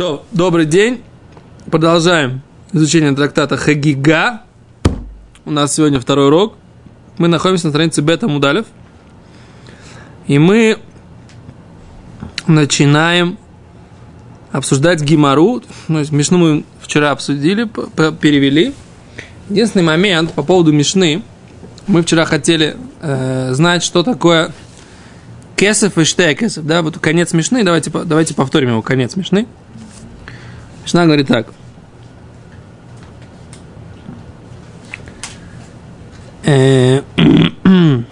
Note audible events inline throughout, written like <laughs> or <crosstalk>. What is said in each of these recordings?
То, добрый день. Продолжаем изучение трактата Хагига. У нас сегодня второй урок. Мы находимся на странице Бета Мудалев. И мы начинаем обсуждать Гимару. Ну, Мишну мы вчера обсудили, перевели. Единственный момент по поводу Мишны. Мы вчера хотели э, знать, что такое кесов и штекесов. Да, вот конец Мишны. Давайте, давайте повторим его конец Мишны. Мишна говорит так. Э, <clears throat>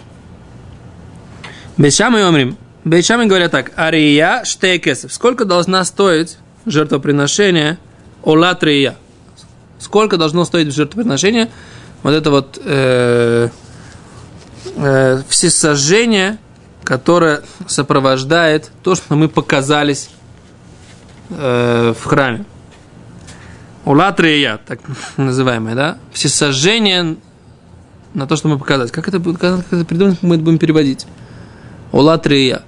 Бешамы умрим. Бешамы говорят так. Ария штекесов. Сколько должна стоить жертвоприношение олатрия? Сколько должно стоить жертвоприношение вот это вот э, э, всесожжение, которое сопровождает то, что мы показались э, в храме. Улатрия, так называемое, да? Всесожжение на то, что мы показать. Как это, как это придумать, мы это будем переводить? Улатрия.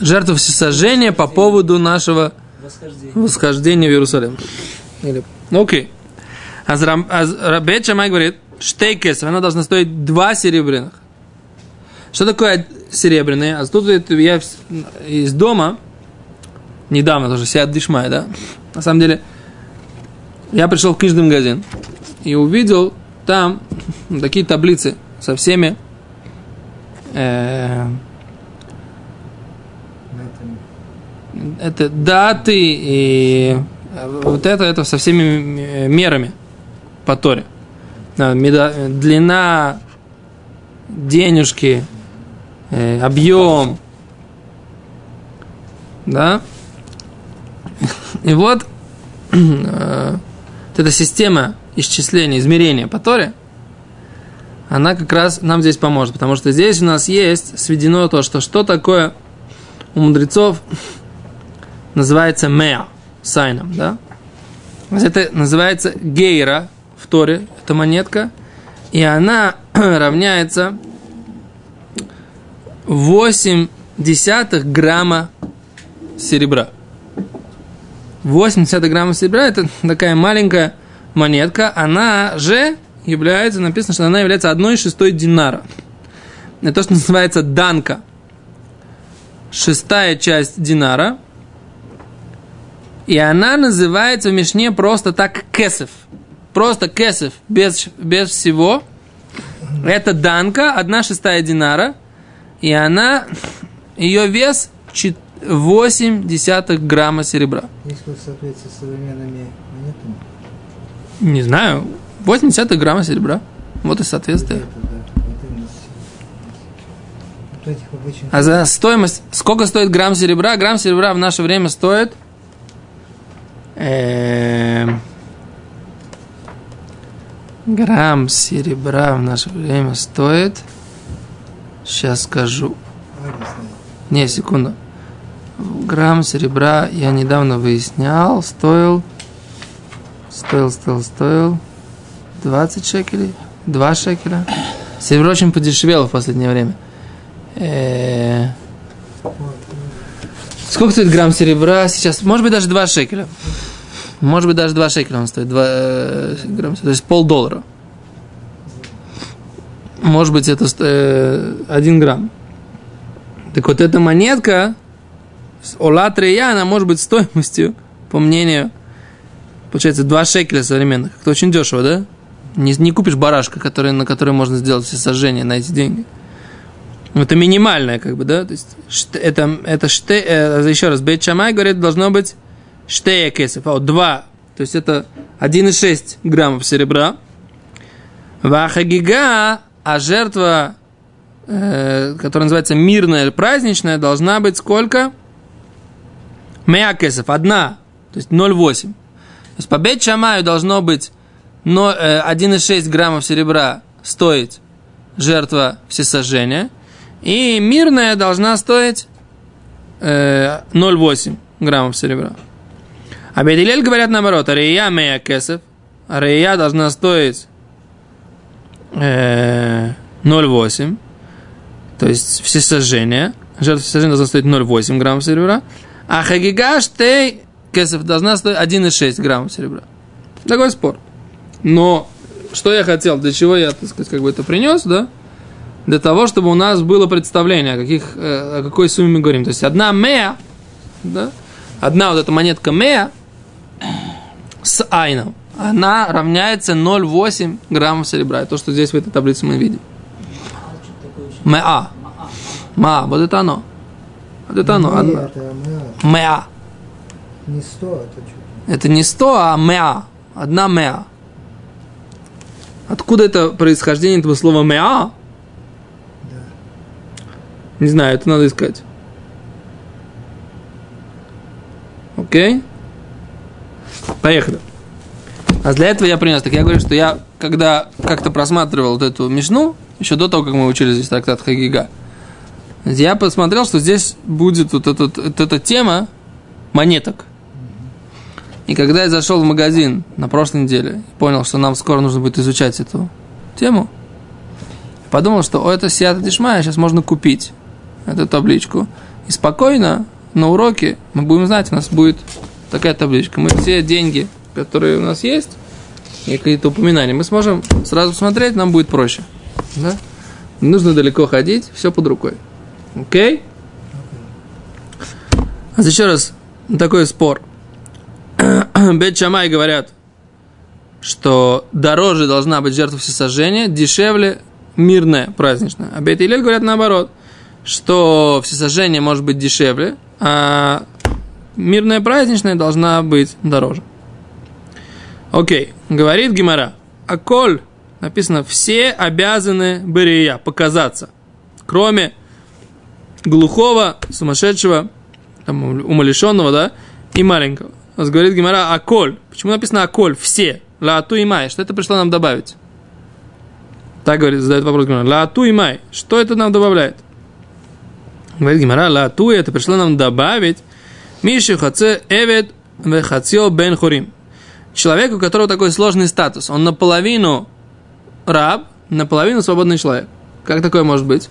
Жертва всесожжения по поводу нашего восхождения, восхождения в Иерусалим. Или, ну, окей. А Рабет Шамай говорит, штейкес, она должна стоить два серебряных. Что такое серебряные? А тут я из дома недавно тоже, Сиат Дишмай, да? На самом деле, я пришел в книжный магазин и увидел там такие таблицы со всеми э, это даты и вот это, это со всеми мерами по Торе. Длина, денежки, э, объем, да, и вот <clears throat> э, эта система исчисления, измерения по Торе, она как раз нам здесь поможет, потому что здесь у нас есть сведено то, что что такое у мудрецов <sniffs> называется меа, сайном, да? Это называется гейра в Торе, это монетка, и она <clears throat> равняется 8 десятых грамма серебра. 80 граммов серебра – это такая маленькая монетка. Она же является, написано, что она является одной шестой динара. Это то, что называется данка. Шестая часть динара. И она называется в Мишне просто так кесов. Просто кесов, без, без всего. Это данка, одна шестая динара. И она, ее вес 4 8 десятых грамма серебра. Есть какое соответствие с современными монетами? Не знаю. 8 десятых грамма серебра. Вот и соответствие. А за стоимость, сколько стоит грамм серебра? Грамм серебра в наше время стоит эм, грамм серебра в наше время стоит, сейчас скажу. Не, секунду грамм серебра я недавно выяснял, стоил, стоил, стоил, стоил 20 шекелей, 2 шекеля. Серебро очень подешевело в последнее время. Э, сколько стоит грамм серебра сейчас? Может быть, даже 2 шекеля. Может быть, даже 2 шекеля он стоит. 2 э, грамм, то есть полдоллара. Может быть, это 1 э, грамм. Так вот, эта монетка, Ола Трея, она может быть стоимостью, по мнению, получается, 2 шекеля современных. Это очень дешево, да? Не, не купишь барашка, который, на который можно сделать все сожжения на эти деньги. Это минимальное, как бы, да? То есть, это, это ште, э, еще раз, Бейт Шамай говорит, должно быть штея кесов, а вот 2, то есть это 1,6 граммов серебра. Вахагига, а жертва, э, которая называется мирная, праздничная, должна быть сколько? Меякесов, одна, то есть 0,8. То есть по бет шамаю должно быть 1,6 э, граммов серебра стоить жертва всесожжения, и мирная должна стоить 0,8 э, граммов серебра. А Бедилель говорят наоборот, Рея Мея Кесов, Рея должна стоить 0,8, э, то есть всесожжение, жертва всесожжения должна стоить 0,8 граммов серебра, А хагига штей кесов должна стоить 1,6 граммов серебра. Такой спор. Но что я хотел, для чего я, так сказать, как бы это принес, да? Для того, чтобы у нас было представление, о, каких, э, о какой сумме мы говорим. То есть одна мея, да? Одна вот эта монетка мея с айном, она равняется 0,8 граммов серебра. Это то, что здесь в этой таблице мы видим. Меа. Ма, вот это оно. Вот это оно. Одна. это меа. Не сто, это что? Это не 100, а меа. Одна меа. Откуда это происхождение этого слова меа? Да. Не знаю, это надо искать. Окей? Поехали. А для этого я принес. Так я говорю, что я, когда как-то просматривал вот эту мишну, еще до того, как мы учили здесь трактат Хагига, я посмотрел, что здесь будет вот, этот, вот эта тема монеток. И когда я зашел в магазин на прошлой неделе, понял, что нам скоро нужно будет изучать эту тему, подумал, что о, это Сиата Дишмая сейчас можно купить эту табличку. И спокойно на уроке мы будем знать, у нас будет такая табличка. Мы все деньги, которые у нас есть, и какие-то упоминания, мы сможем сразу смотреть, нам будет проще. Да? Не нужно далеко ходить, все под рукой. Окей? А еще раз, такой спор. <clears throat> Бет Шамай говорят, что дороже должна быть жертва всесожжения, дешевле мирная, праздничная. А Бет Илель говорят наоборот, что всесожжение может быть дешевле, а мирная праздничная должна быть дороже. Окей, говорит Гимара, а коль, написано, все обязаны бырия, показаться, кроме глухого, сумасшедшего, там, умалишенного, да, и маленького. У нас говорит Гимара Аколь. Почему написано Аколь? Все. Лаату и май. Что это пришло нам добавить? Так говорит, задает вопрос Гимара. Лаату и май. Что это нам добавляет? Говорит Гимара, лаату это пришло нам добавить Миши хаце эвет вехацио бен хорим. Человек, у которого такой сложный статус. Он наполовину раб, наполовину свободный человек. Как такое может быть?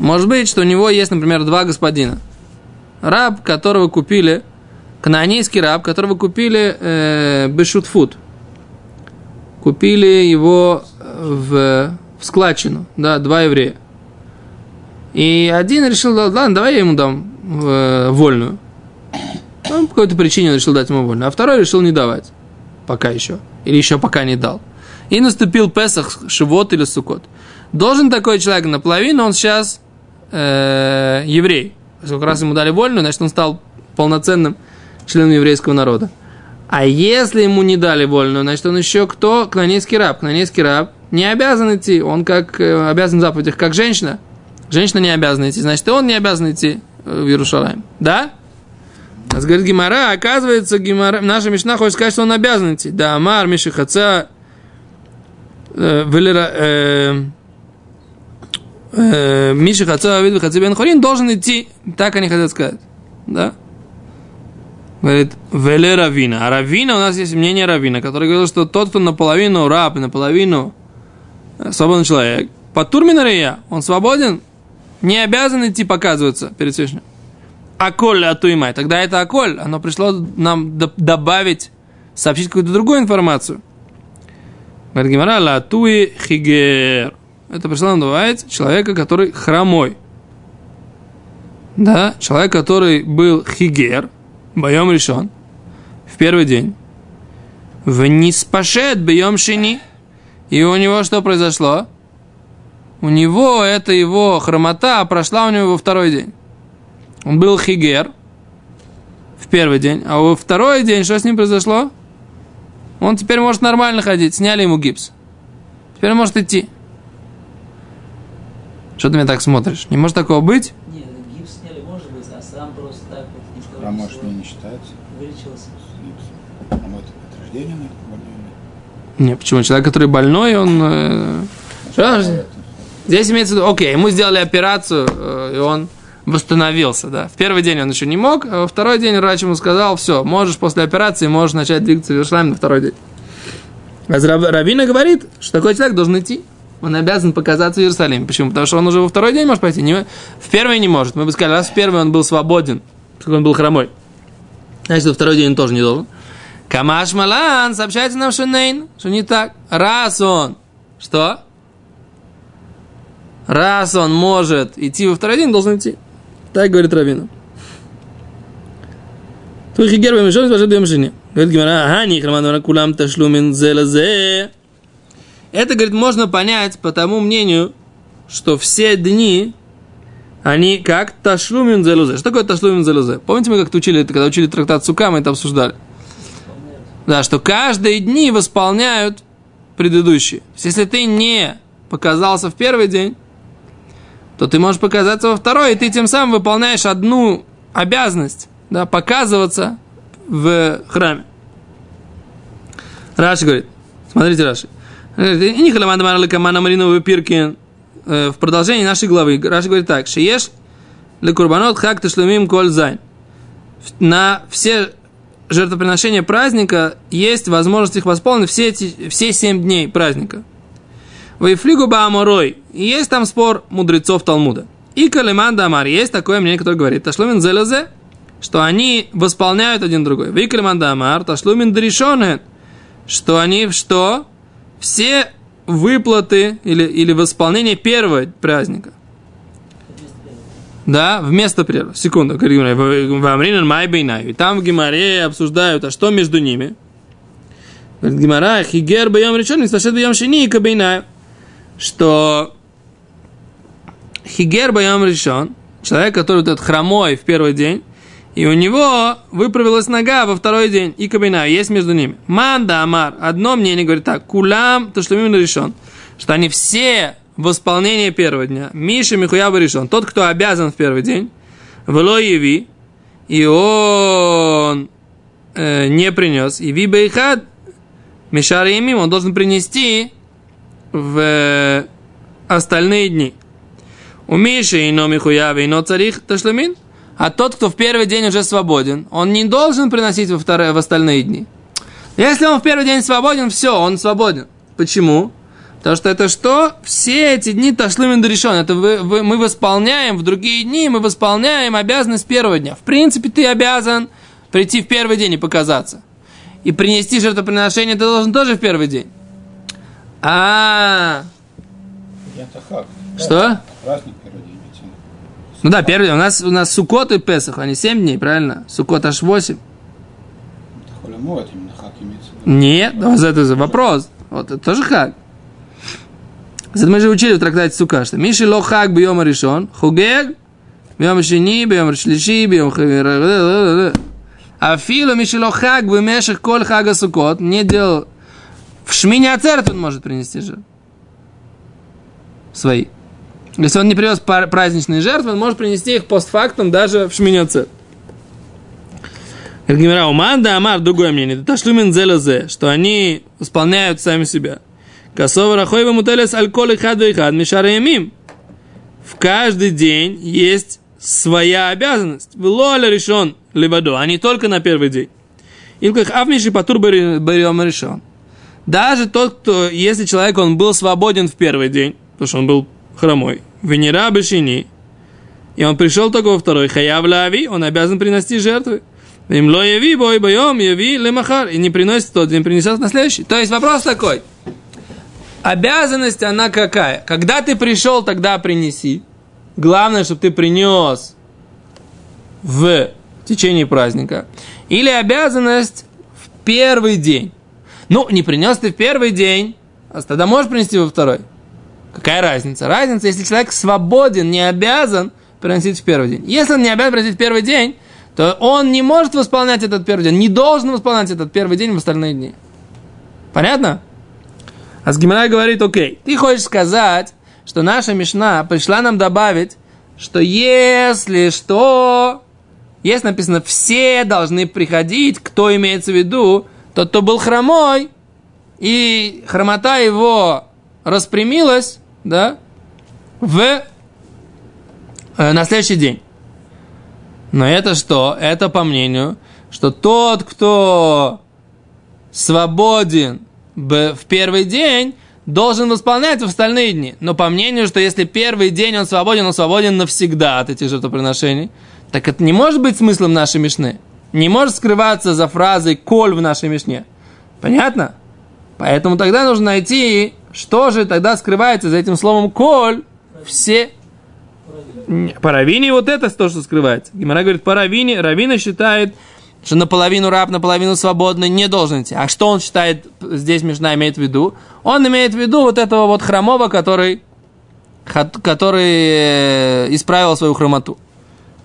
Может быть, что у него есть, например, два господина. Раб, которого купили, канонейский раб, которого купили э, бешутфуд. Купили его в, в складчину, да, два еврея. И один решил, ладно, давай я ему дам э, вольную. Он по какой-то причине решил дать ему вольную. А второй решил не давать. Пока еще. Или еще пока не дал. И наступил Песах, Шивот или Сукот. Должен такой человек наполовину, он сейчас э, еврей. Сколько раз ему дали вольную, значит, он стал полноценным членом еврейского народа. А если ему не дали вольную, значит, он еще кто? Кнанейский раб. Кнанейский раб не обязан идти. Он как э, обязан в заповедях, как женщина. Женщина не обязана идти, значит, и он не обязан идти в Иерусалим. Да? А говорит Гимара, оказывается, Гимара, наша Мишна хочет сказать, что он обязан идти. Да, Амар, Миши Хаца, э, Велера, э, э, Миши Хаца, Вид Хаца Бен Хорин должен идти. Так они хотят сказать. Да? Говорит, Веле Равина. А Равина, у нас есть мнение Равина, который говорил, что тот, кто наполовину раб наполовину свободный человек, по Турминария, он свободен, не обязан идти показываться перед Всевышним. Аколь атуимай. Тогда это аколь. Оно пришло нам добавить, сообщить какую-то другую информацию. Говорит Гимара, латуи хигер. Это пришло добавить человека, который хромой. Да, человек, который был хигер, боем решен, в первый день. В ниспашет боем шини. И у него что произошло? У него эта его хромота прошла у него во второй день. Он был хигер в первый день, а во второй день что с ним произошло? Он теперь может нормально ходить, сняли ему гипс. Теперь может идти. Что ты меня так смотришь? Не может такого быть? Нет, гипс сняли, может быть, а сам просто так вот. А может, не, не считается Вылечился. с гипсом? А может, от рождения наверное, больной? Не, почему? Человек, который больной, он... э, что ж, Здесь имеется в виду, окей, ему сделали операцию, э, и он восстановился, да. В первый день он еще не мог, а во второй день врач ему сказал, все, можешь после операции, можешь начать двигаться в Иерусалим на второй день. А Равина говорит, что такой человек должен идти. Он обязан показаться в Иерусалиме. Почему? Потому что он уже во второй день может пойти. Не- в первый не может. Мы бы сказали, раз в первый он был свободен, поскольку он был хромой. Значит, во второй день он тоже не должен. Камаш Малан сообщается нам Шинейн, что не так. Раз он, что? Раз он может идти во второй день, должен идти. Так говорит Равина. Бем решен, спашет бем шини. Говорит Гимара, ага, не храман кулам ташлумин зелазе. Это, говорит, можно понять по тому мнению, что все дни, они как ташлумин зелузе. Что такое ташлумин зелузе? Помните, мы как-то учили когда учили трактат Сука, мы это обсуждали. Да, что каждые дни восполняют предыдущие. То есть, если ты не показался в первый день, то ты можешь показаться во второй, и ты тем самым выполняешь одну обязанность, да, показываться в храме. Раши говорит, смотрите, Раши. Не халаманда камана мариновый пиркин в продолжении нашей главы. Раши говорит так, шиеш лекурбанот хак ташлумим коль зайн. На все жертвоприношения праздника есть возможность их восполнить все, эти, все семь дней праздника. Вайфлигу Бааморой. Есть там спор мудрецов Талмуда. И Калиман Дамар. Есть такое мнение, которое говорит, Ташлумин Зелезе, что они восполняют один другой. Вы Калиман Дамар, Ташлумин Дришонен, что они что? Все выплаты или, или восполнение первого праздника. Да, вместо первого. Секунду, в Амринан Майбейнай. Там в Гимаре обсуждают, а что между ними? Говорит Гимара, Хигер Бьем решен, Исташет Бьем Шини и Кабейнаю что Хигер Баям решен, человек, который этот хромой в первый день, и у него выправилась нога во второй день, и кабина, есть между ними. Манда Амар, одно мнение говорит так, кулам, то что именно решен, что они все в исполнении первого дня. Миша Михуяба решен, тот, кто обязан в первый день, Вело Еви, и он э, не принес, и Вибейхад, Мишар Емим, он должен принести в остальные дни. У Миши и Номихуя и царих ташлемин. А тот, кто в первый день уже свободен, он не должен приносить во вторые, в остальные дни. Если он в первый день свободен, все, он свободен. Почему? Потому что это что? Все эти дни ташлымин решен. Это вы, вы, мы восполняем в другие дни, мы восполняем обязанность первого дня. В принципе, ты обязан прийти в первый день и показаться. И принести жертвоприношение ты должен тоже в первый день. А. Что? Праздник первый день. Ну да, первый. У нас, у нас Сукот и Песах, они 7 дней, правильно? Сукот аж 8. Это холямот, именно хак имеется. Нет, вот это же вопрос. Вот это тоже хак. Это мы же учили в трактате Сука, что Миши ло хак бьем решен, хугег, бьем шини, бьем шлиши, бьем Афилу Миши ло хак бемешек коль хага Сукот, не делал в Шмине он может принести жертву. Свои. Если он не привез праздничные жертвы, он может принести их постфактум даже в Шмине Ацерет. Гимера Уманда Амар, другое мнение. Это ташлюмин зелезе, что они исполняют сами себя. Косова рахойва мутелес алкоголь хаду и хад мишараемим. В каждый день есть своя обязанность. Лоля решен либадо, а не только на первый день. Илках авмиши патур бариом решен. Даже тот, кто, если человек, он был свободен в первый день, потому что он был хромой, Венера Бешини, и он пришел только во второй, Хаяв Лави, он обязан принести жертвы. Им ло яви, бой боем, яви лемахар. И не приносит тот день, принесет на следующий. То есть вопрос такой. Обязанность она какая? Когда ты пришел, тогда принеси. Главное, чтобы ты принес в течение праздника. Или обязанность в первый день. Ну, не принес ты в первый день, а тогда можешь принести во второй. Какая разница? Разница, если человек свободен, не обязан приносить в первый день. Если он не обязан приносить в первый день, то он не может восполнять этот первый день, не должен восполнять этот первый день в остальные дни. Понятно? А с Гимарай говорит, окей, ты хочешь сказать, что наша Мишна пришла нам добавить, что если что, есть написано, все должны приходить, кто имеется в виду, тот, кто был хромой, и хромота его распрямилась, да, в, э, на следующий день. Но это что? Это по мнению, что тот, кто свободен в первый день, должен восполнять в остальные дни. Но по мнению, что если первый день он свободен, он свободен навсегда от этих жертвоприношений, Так это не может быть смыслом нашей Мишны. Не может скрываться за фразой «коль» в нашей Мишне. Понятно? Поэтому тогда нужно найти, что же тогда скрывается за этим словом «коль» все... По равине вот это то, что скрывается. Гимара говорит, по равине, равина считает, что наполовину раб, наполовину свободный не должен идти. А что он считает, здесь Мишна имеет в виду? Он имеет в виду вот этого вот хромого, который, который э, исправил свою хромоту.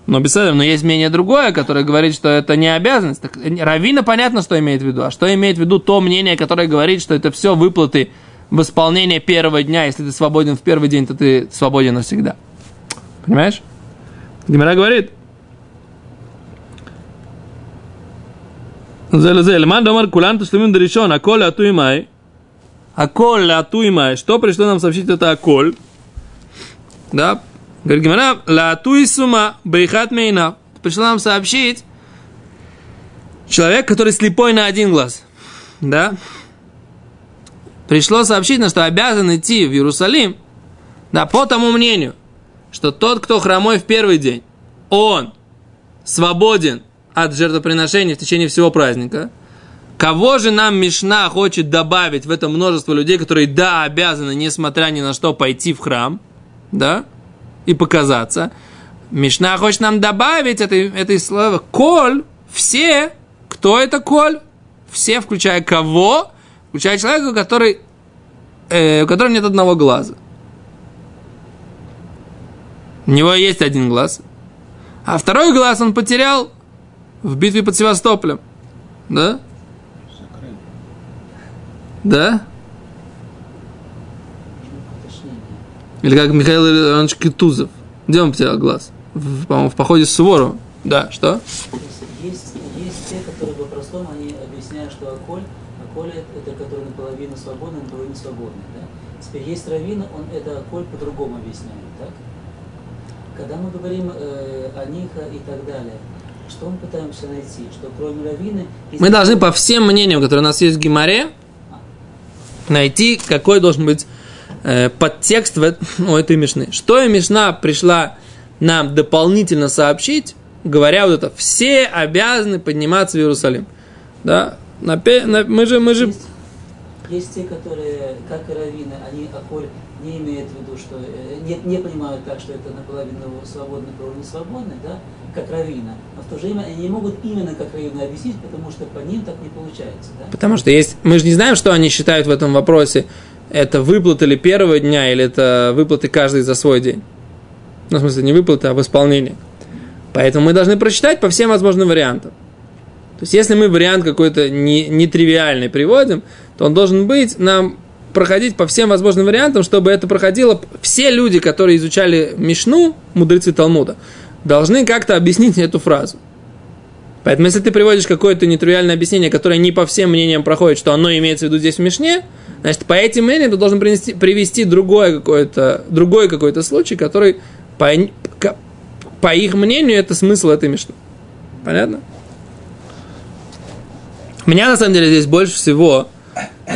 Но беседа, но есть мнение другое, которое говорит, что это не обязанность. Так, Равина понятно, что имеет в виду. А что имеет в виду то мнение, которое говорит, что это все выплаты в исполнение первого дня. Если ты свободен в первый день, то ты свободен навсегда. Понимаешь? Гимера говорит. Леман домар кулан туслимим даришон, аколь атуимай. Аколь атуимай. Что пришло нам сообщить это аколь? Да, Говорит Гимара, ла туисума бейхат мейна. Пришел нам сообщить человек, который слепой на один глаз. Да? Пришло сообщить нам, что обязан идти в Иерусалим, да, по тому мнению, что тот, кто хромой в первый день, он свободен от жертвоприношения в течение всего праздника. Кого же нам Мишна хочет добавить в это множество людей, которые, да, обязаны, несмотря ни на что, пойти в храм, да? и показаться. Мишна хочет нам добавить это, это слово «коль», все, кто это «коль», все, включая кого, включая человека, который, э, у которого нет одного глаза. У него есть один глаз, а второй глаз он потерял в битве под Севастополем. Да? Да? Или как Михаил Иванович Китузов. Где он потерял глаз? В, по-моему, в походе с Суворовым. Да, что? Есть, есть те, которые по-простому, они объясняют, что Аколь, Аколь это который наполовину свободный, наполовину свободный. Да? Теперь есть Равина, он это Аколь по-другому объясняет. Так? Когда мы говорим э, о Ниха и так далее, что мы пытаемся найти? Что кроме Равины... Мы должны по всем мнениям, которые у нас есть в Гимаре, найти, какой должен быть э, подтекст в, <laughs> у этой Мишны. Что и Мишна пришла нам дополнительно сообщить, говоря вот это, все обязаны подниматься в Иерусалим. Да? На, на, мы же, мы же... Есть, есть те, которые, как и раввины, они Аколь не имеют в виду, что э, не, не понимают так, что это наполовину свободный, наполовину свободный, да, как равина. Но в то же время они не могут именно как равина объяснить, потому что по ним так не получается. Да? Потому что есть, мы же не знаем, что они считают в этом вопросе это выплаты ли первого дня, или это выплаты каждый за свой день. Ну, в смысле, не выплаты, а в исполнении. Поэтому мы должны прочитать по всем возможным вариантам. То есть, если мы вариант какой-то нетривиальный не приводим, то он должен быть нам проходить по всем возможным вариантам, чтобы это проходило. Все люди, которые изучали Мишну, мудрецы Талмуда, должны как-то объяснить эту фразу. Поэтому, если ты приводишь какое-то нетривиальное объяснение, которое не по всем мнениям проходит, что оно имеется в виду здесь в Мишне, Значит, по этим мнениям ты должен принести, привести другой какой-то, другой какой-то случай, который по, по их мнению это смысл этой мишны. Понятно? Меня на самом деле здесь больше всего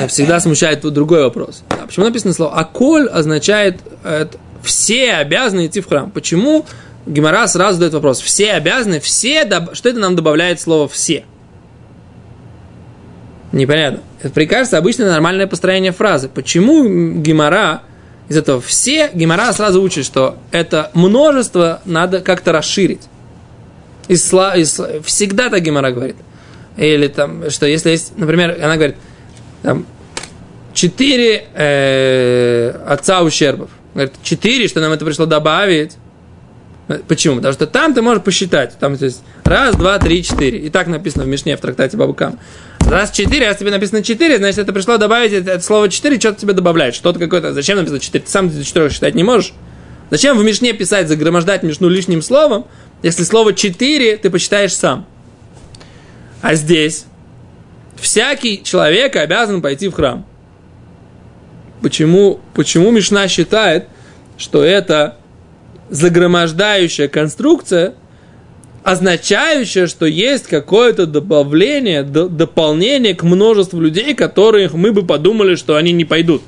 всегда смущает другой вопрос. А почему написано слово «аколь» означает это, «все обязаны идти в храм». Почему Гимара сразу задает вопрос «все обязаны», «все», что это нам добавляет слово «все»? Непонятно. Это прикажется обычное нормальное построение фразы. Почему Гимара из этого все, Гимара сразу учит, что это множество надо как-то расширить. Из, из, всегда так Гимара говорит. Или там, что если есть, например, она говорит, там, четыре э, отца ущербов. Говорит, четыре, что нам это пришло добавить. Почему? Потому что там ты можешь посчитать. Там то есть раз, два, три, четыре. И так написано в Мишне, в трактате Бабукам. Раз 4, раз тебе написано 4, значит, это пришло добавить это, это слово 4, что-то тебе добавляет. Что-то какое-то. Зачем написано 4? Ты сам 4 считать не можешь. Зачем в Мишне писать, загромождать Мишну лишним словом, если слово 4 ты посчитаешь сам? А здесь всякий человек обязан пойти в храм. Почему, почему Мишна считает, что это загромождающая конструкция означающее, что есть какое-то добавление, до, дополнение к множеству людей, которых мы бы подумали, что они не пойдут.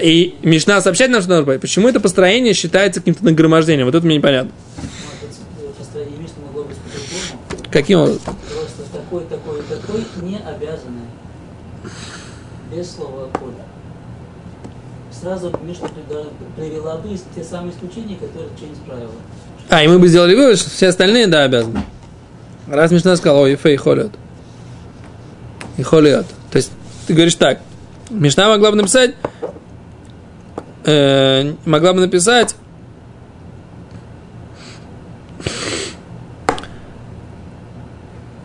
И Мишна сообщает нам, что надо пойти. Почему это построение считается каким-то нагромождением? Вот это мне непонятно. Каким образом? Такой, такой, такой не обязаны. Без слова «коль». Сразу Мишна при- привела бы те самые исключения, которые через правила. А, и мы бы сделали вывод, что все остальные, да, обязаны. Раз Мишна сказал, ой, фей холят. И холят. То есть, ты говоришь так, Мишна могла бы написать, э, могла бы написать,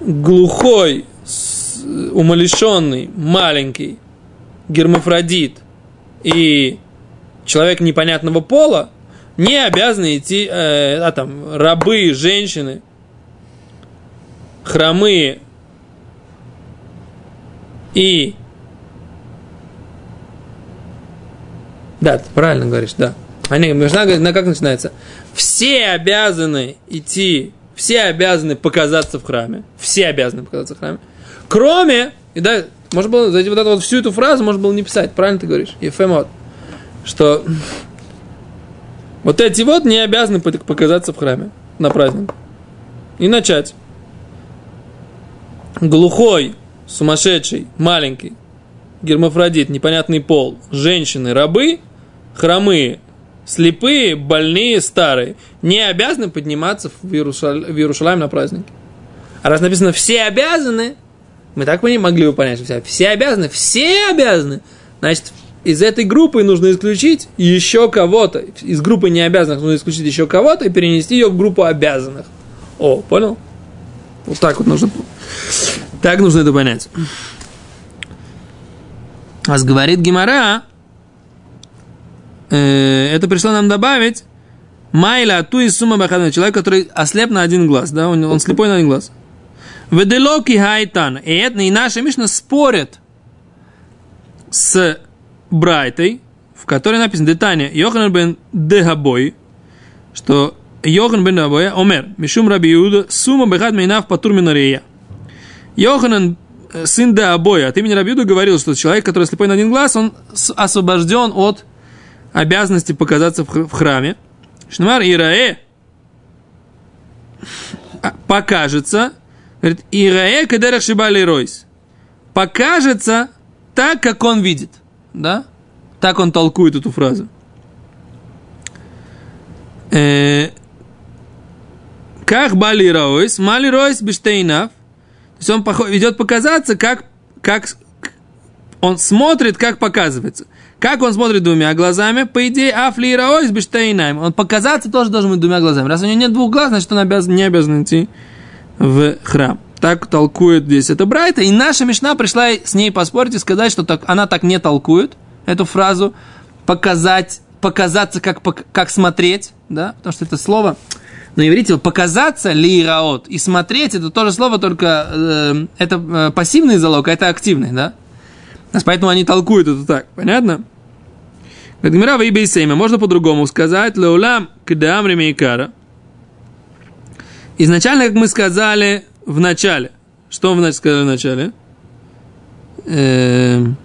глухой, умалишенный, маленький, гермафродит и человек непонятного пола не обязаны идти, э, а там, рабы, женщины, хромые и... Да, ты правильно говоришь, да. Они, Мишна говорит, на как начинается? Все обязаны идти, все обязаны показаться в храме. Все обязаны показаться в храме. Кроме, и да, можно было, за вот эту вот всю эту фразу можно было не писать, правильно ты говоришь, Ефемот, что вот эти вот не обязаны пок- показаться в храме на праздник. И начать. Глухой, сумасшедший, маленький, гермафродит, непонятный пол, женщины, рабы, хромые, слепые, больные, старые, не обязаны подниматься в, Иерушаль... в Иерушалайм на праздник. А раз написано «все обязаны», мы так бы не могли бы понять, все, все обязаны, все обязаны, значит, из этой группы нужно исключить еще кого-то. Из группы необязанных нужно исключить еще кого-то и перенести ее в группу обязанных. О, понял? Вот так вот нужно. Так нужно это понять. А говорит Гимара, это пришло нам добавить Майла ту и сумма бахадна. Человек, который ослеп на один глаз, да, он, он слепой на один глаз. Веделоки хайтан. И, это, и наша Мишна спорит с Брайтой, в которой написано Детания Йохан бен Дегабой, что Йохан бен Дегабой, Омер, Мишум Раби Иуда, Сума Бехат Мейнав Патур Минарея. Йоханан, э, сын Дегабоя, от имени Раби Иуда говорил, что человек, который слепой на один глаз, он освобожден от обязанности показаться в храме. Шнамар Ираэ а, покажется, говорит, Ираэ кадерах шибали ройс. Покажется так, как он видит. Да? Так он толкует эту фразу. Э, Как Бали Ройс, Мали Ройс Бештейнав. То есть он идет показаться, как, как он смотрит, как показывается. Как он смотрит двумя глазами, по идее, Афли Ройс Бештейнав. Он показаться тоже должен быть двумя глазами. Раз у него нет двух глаз, значит он обязан, не обязан идти в храм. Так толкует здесь это Брайта. И наша Мишна пришла с ней поспорить и сказать, что так, она так не толкует эту фразу. Показать, показаться, как, как смотреть, да, потому что это слово на иврите показаться лираот и смотреть это тоже слово, только э, это э, пассивный залог, а это активный, да? Поэтому они толкуют это так, понятно? Гмира в Ибейсейме, можно по-другому сказать, леулам кдаам ремейкара. Изначально, как мы сказали в начале, что мы сказали в начале? Эм,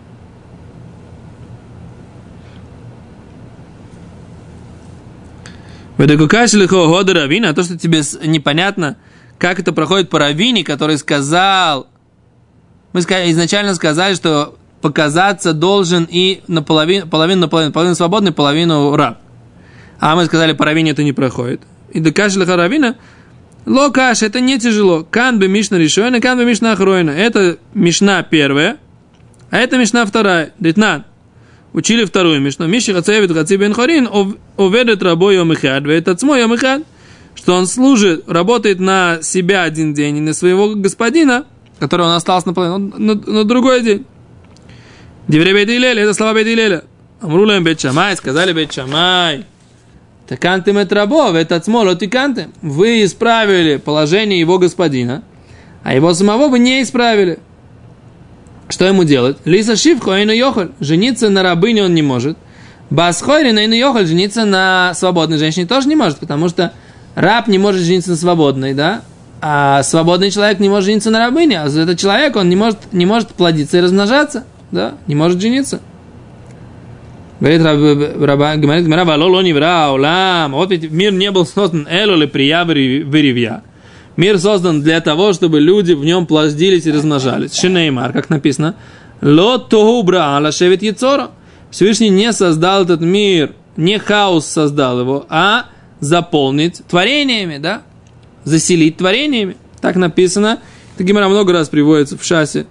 Ведекукашлихо года равина, а то, что тебе непонятно, как это проходит по равине, который сказал, мы изначально сказали, что показаться должен и наполовину, половину, наполовину, половину свободный, половину раб. А мы сказали, по равине это не проходит. И декашлиха равина, ло каш, это не тяжело. Кан бы мишна решойна, кан бы мишна охройна. Это мишна первая, а это мишна вторая. Детнан. Учили вторую мишну. Миши хацевит хаци бен хорин уведет рабой йомихад, вет ацмо йомихад. Что он служит, работает на себя один день и на своего господина, который он остался наполовину, на, на другой день. Дивре бейт Илеля, это слова бейт Илеля. Амрулем бейт Шамай, сказали бейт Шамай. Такантем это рабо, это ацмо, тикантем. Вы исправили положение его господина, а его самого вы не исправили. Что ему делать? Лиса Шивхо Эйну Йохаль. Жениться на рабыне он не может. Басхойри на Эйну Йохаль. Жениться на свободной женщине тоже не может, потому что раб не может жениться на свободной, да? А свободный человек не может жениться на рабыне. А этот человек, он не может, не может плодиться и размножаться, да? Не может жениться. Говорит раба, говорит Гмара, валоло не. Вот ведь мир не был создан эло ли прия веревья. Мир создан для того, чтобы люди в нем плодились и размножались. Шинеймар, как написано, Ло тогубра ала шевет яцора. Всевышний не создал этот мир, не хаос создал его, а заполнить творениями, да? Заселить творениями. Так написано. Это Гимара много раз приводится в шасе.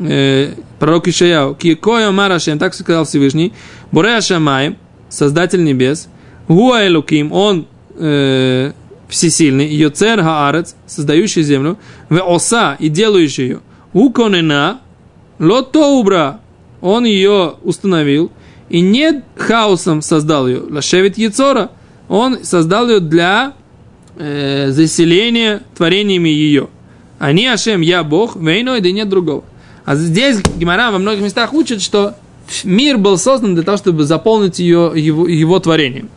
Э, пророк Ишаяу. Кикоя Марашем, так сказал Всевышний. Бурея Шамай, создатель небес. Гуа Элуким, он э, всесильный. Йоцер Хаарец, создающий землю. В Оса, и делающий ее. Уконена, Лотоубра, он ее установил. И не хаосом создал ее. Лашевит Яцора, он создал ее для э, заселения творениями ее. Они Ашем, я Бог, вейной, да нет другого. А здесь Гимара во многих местах учит, что мир был создан для того, чтобы заполнить ее, его, его творением.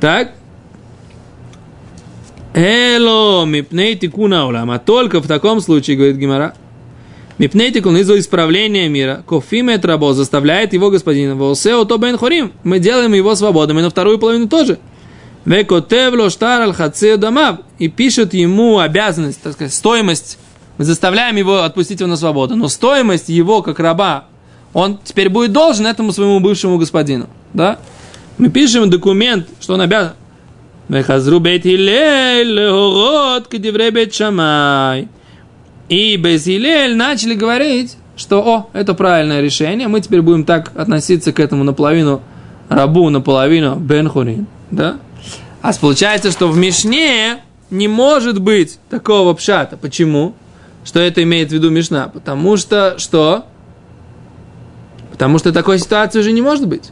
Так? Эло, мипней тикуна улам. А только в таком случае, говорит Гимара, мипней тикун из-за исправления мира, кофимет рабо заставляет его господина, волсео то бен хорим. Мы делаем его свободным, и на вторую половину тоже. Векотевло штар аль дамав. И пишет ему обязанность, так сказать, стоимость. Мы заставляем его отпустить его на свободу. Но стоимость его, как раба, он теперь будет должен этому своему бывшему господину. Да? Мы пишем документ, что он обязан. И без начали говорить, что, о, это правильное решение, мы теперь будем так относиться к этому наполовину рабу, наполовину бенхурин. Да? А получается, что в Мишне не может быть такого пшата. Почему? Что это имеет в виду Мишна? Потому что что? Потому что такой ситуации уже не может быть.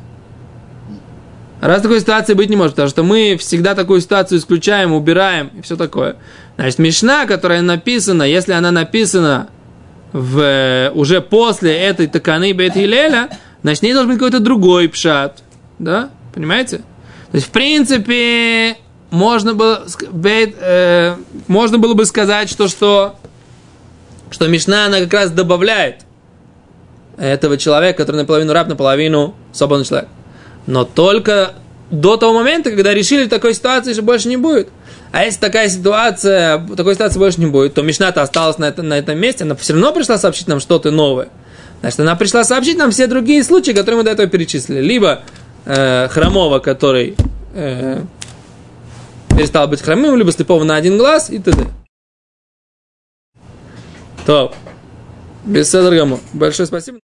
Раз такой ситуации быть не может, потому что мы всегда такую ситуацию исключаем, убираем и все такое. Значит, Мишна, которая написана, если она написана в, уже после этой таканы Бет Хилеля, значит, не должен быть какой-то другой пшат. Да? Понимаете? То есть, в принципе, можно было, э, можно было бы сказать, что, что, что Мишна, она как раз добавляет этого человека, который наполовину раб, наполовину свободный человек. Но только до того момента, когда решили такой ситуации, что больше не будет. А если такая ситуация, такой ситуации больше не будет, то Мишна-то осталась на, это, на этом месте, она все равно пришла сообщить нам что-то новое. Значит, она пришла сообщить нам все другие случаи, которые мы до этого перечислили. Либо э, хромого, который э, перестал быть хромым, либо слепого на один глаз и т.д. То, без Большое спасибо.